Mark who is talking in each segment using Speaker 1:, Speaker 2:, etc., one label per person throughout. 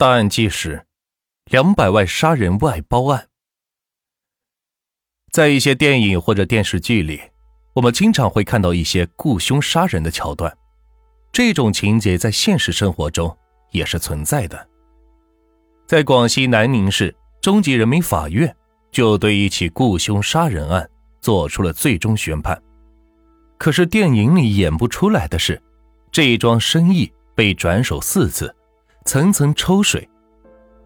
Speaker 1: 大案纪实：两百万杀人外包案。在一些电影或者电视剧里，我们经常会看到一些雇凶杀人的桥段。这种情节在现实生活中也是存在的。在广西南宁市中级人民法院，就对一起雇凶杀人案做出了最终宣判。可是电影里演不出来的是，这一桩生意被转手四次。层层抽水，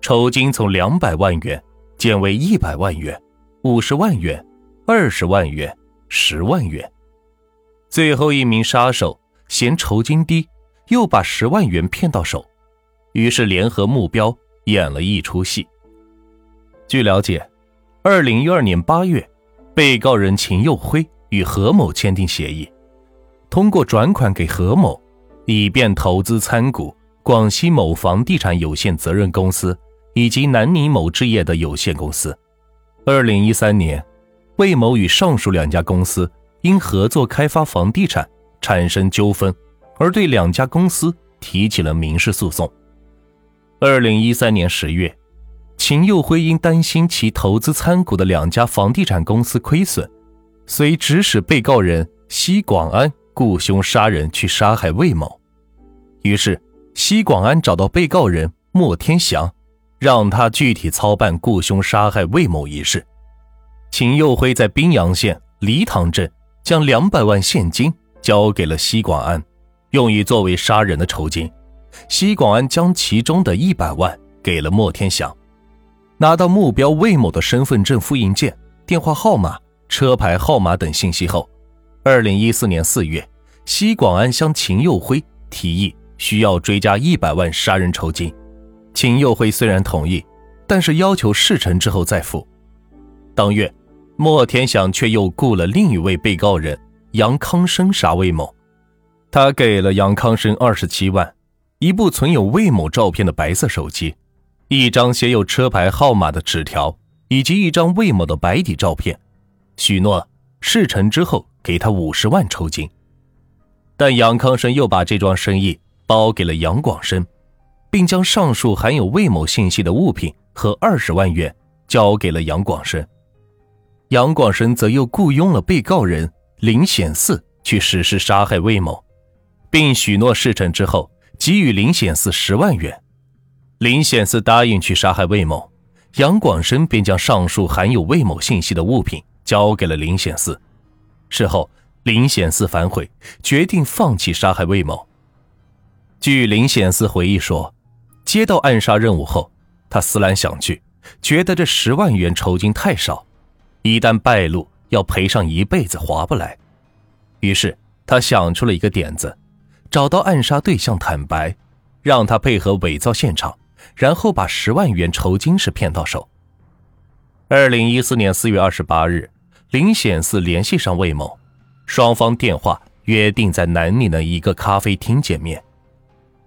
Speaker 1: 酬金从两百万元减为一百万元、五十万元、二十万元、十万元。最后一名杀手嫌酬金低，又把十万元骗到手，于是联合目标演了一出戏。据了解，二零一二年八月，被告人秦佑辉与何某签订协议，通过转款给何某，以便投资参股。广西某房地产有限责任公司以及南宁某置业的有限公司。二零一三年，魏某与上述两家公司因合作开发房地产产生纠纷，而对两家公司提起了民事诉讼。二零一三年十月，秦佑辉因担心其投资参股的两家房地产公司亏损，遂指使被告人西广安雇凶杀人去杀害魏某，于是。西广安找到被告人莫天祥，让他具体操办雇凶杀害魏某一事。秦佑辉在宾阳县黎塘镇将两百万现金交给了西广安，用于作为杀人的酬金。西广安将其中的一百万给了莫天祥。拿到目标魏某的身份证复印件、电话号码、车牌号码等信息后，二零一四年四月，西广安向秦佑辉提议。需要追加一百万杀人酬金，秦佑辉虽然同意，但是要求事成之后再付。当月，莫天祥却又雇了另一位被告人杨康生杀魏某，他给了杨康生二十七万，一部存有魏某照片的白色手机，一张写有车牌号码的纸条，以及一张魏某的白底照片，许诺事成之后给他五十万酬金。但杨康生又把这桩生意。包给了杨广生，并将上述含有魏某信息的物品和二十万元交给了杨广生。杨广生则又雇佣了被告人林显四去实施杀害魏某，并许诺事成之后给予林显四十万元。林显四答应去杀害魏某，杨广生便将上述含有魏某信息的物品交给了林显四。事后，林显四反悔，决定放弃杀害魏某。据林显四回忆说，接到暗杀任务后，他思来想去，觉得这十万元酬金太少，一旦败露，要赔上一辈子划不来。于是他想出了一个点子，找到暗杀对象坦白，让他配合伪造现场，然后把十万元酬金是骗到手。二零一四年四月二十八日，林显四联系上魏某，双方电话约定在南宁的一个咖啡厅见面。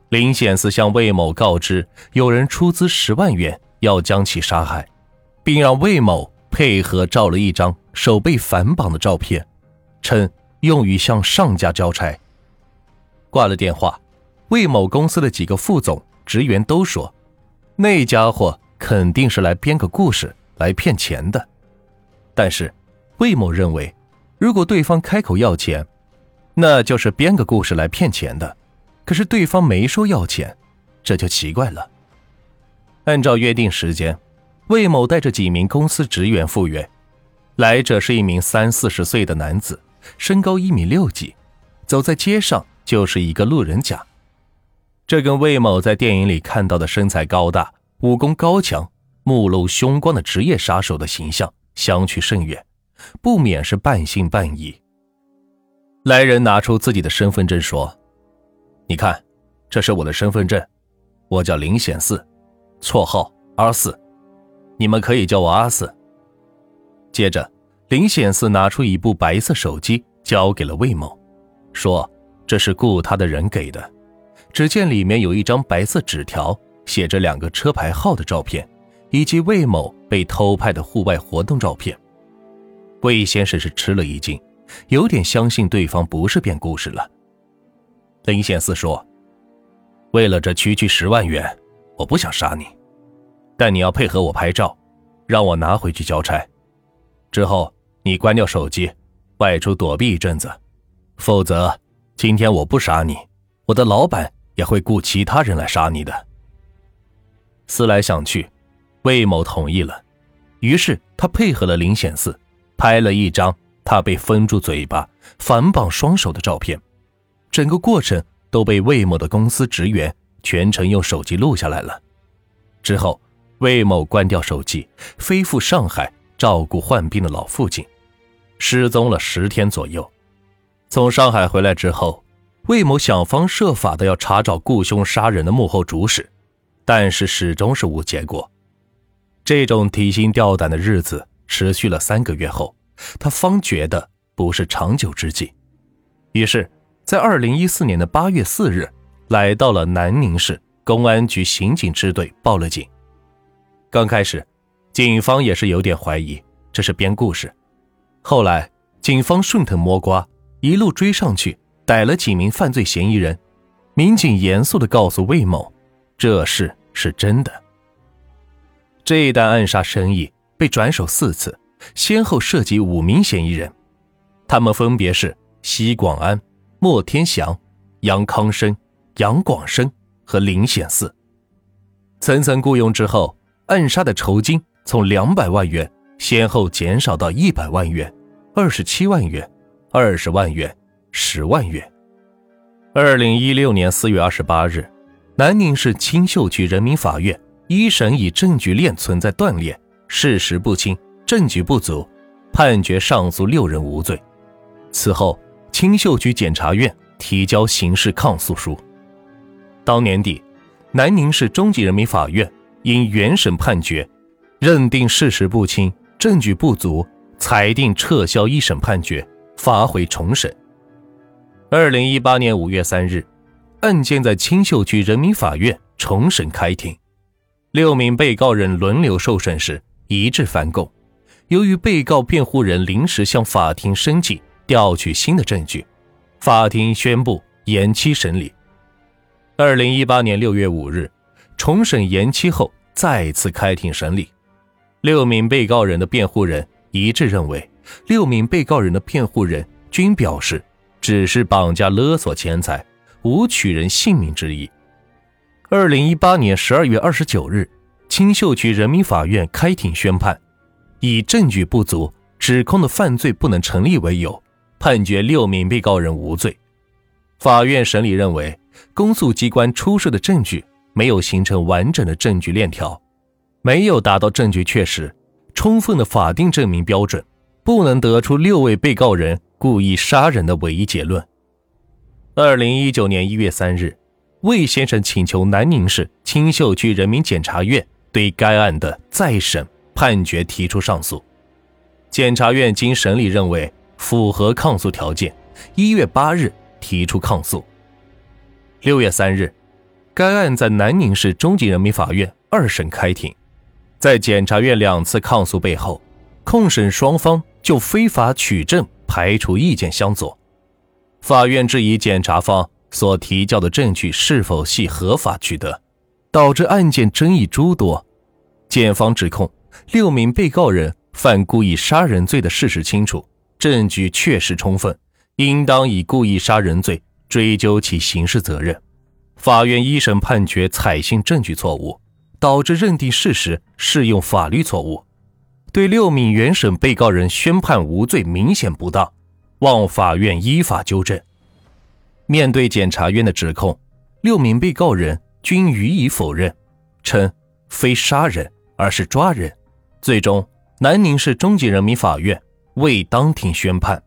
Speaker 1: 林显四向魏某告知，有人出资十万元要将其杀害，并让魏某配合照了一张手被反绑的照片，称用于向上家交差。挂了电话，魏某公司的几个副总、职员都说，那家伙肯定是来编个故事来骗钱的。但是，魏某认为，如果对方开口要钱，那就是编个故事来骗钱的。可是对方没说要钱，这就奇怪了。按照约定时间，魏某带着几名公司职员赴约，来者是一名三四十岁的男子，身高一米六几，走在街上就是一个路人甲。这跟魏某在电影里看到的身材高大、武功高强、目露凶光的职业杀手的形象相去甚远，不免是半信半疑。来人拿出自己的身份证说。你看，这是我的身份证，我叫林显四，绰号阿四，你们可以叫我阿四。接着，林显四拿出一部白色手机交给了魏某，说这是雇他的人给的。只见里面有一张白色纸条，写着两个车牌号的照片，以及魏某被偷拍的户外活动照片。魏先生是吃了一惊，有点相信对方不是编故事了。林显四说：“为了这区区十万元，我不想杀你，但你要配合我拍照，让我拿回去交差。之后你关掉手机，外出躲避一阵子，否则今天我不杀你，我的老板也会雇其他人来杀你的。思来想去，魏某同意了，于是他配合了林显四，拍了一张他被封住嘴巴、反绑双手的照片，整个过程都被魏某的公司职员全程用手机录下来了。之后，魏某关掉手机，飞赴上海照顾患病的老父亲，失踪了十天左右。从上海回来之后，魏某想方设法的要查找雇凶杀人的幕后主使。但是始终是无结果。这种提心吊胆的日子持续了三个月后，他方觉得不是长久之计，于是，在二零一四年的八月四日，来到了南宁市公安局刑警支队报了警。刚开始，警方也是有点怀疑这是编故事，后来警方顺藤摸瓜，一路追上去，逮了几名犯罪嫌疑人。民警严肃地告诉魏某。这事是真的。这一单暗杀生意被转手四次，先后涉及五名嫌疑人，他们分别是西广安、莫天祥、杨康生、杨广生和林显四。层层雇佣之后，暗杀的酬金从两百万元先后减少到一百万元、二十七万元、二十万元、十万元。二零一六年四月二十八日。南宁市青秀区人民法院一审以证据链存在断裂、事实不清、证据不足，判决上诉六人无罪。此后，青秀区检察院提交刑事抗诉书。当年底，南宁市中级人民法院因原审判决认定事实不清、证据不足，裁定撤销一审判决，发回重审。二零一八年五月三日。案件在青秀区人民法院重审开庭，六名被告人轮流受审时一致翻供。由于被告辩护人临时向法庭申请调取新的证据，法庭宣布延期审理。二零一八年六月五日，重审延期后再次开庭审理，六名被告人的辩护人一致认为，六名被告人的辩护人均表示只是绑架勒索钱财。无取人性命之意。二零一八年十二月二十九日，青秀区人民法院开庭宣判，以证据不足、指控的犯罪不能成立为由，判决六名被告人无罪。法院审理认为，公诉机关出示的证据没有形成完整的证据链条，没有达到证据确实、充分的法定证明标准，不能得出六位被告人故意杀人的唯一结论。二零一九年一月三日，魏先生请求南宁市青秀区人民检察院对该案的再审判决提出上诉。检察院经审理认为符合抗诉条件，一月八日提出抗诉。六月三日，该案在南宁市中级人民法院二审开庭。在检察院两次抗诉背后，控审双方就非法取证排除意见相左。法院质疑检察方所提交的证据是否系合法取得，导致案件争议诸多。检方指控六名被告人犯故意杀人罪的事实清楚，证据确实充分，应当以故意杀人罪追究其刑事责任。法院一审判决采信证据错误，导致认定事实适用法律错误，对六名原审被告人宣判无罪明显不当。望法院依法纠正。面对检察院的指控，六名被告人均予以否认，称非杀人，而是抓人。最终，南宁市中级人民法院未当庭宣判。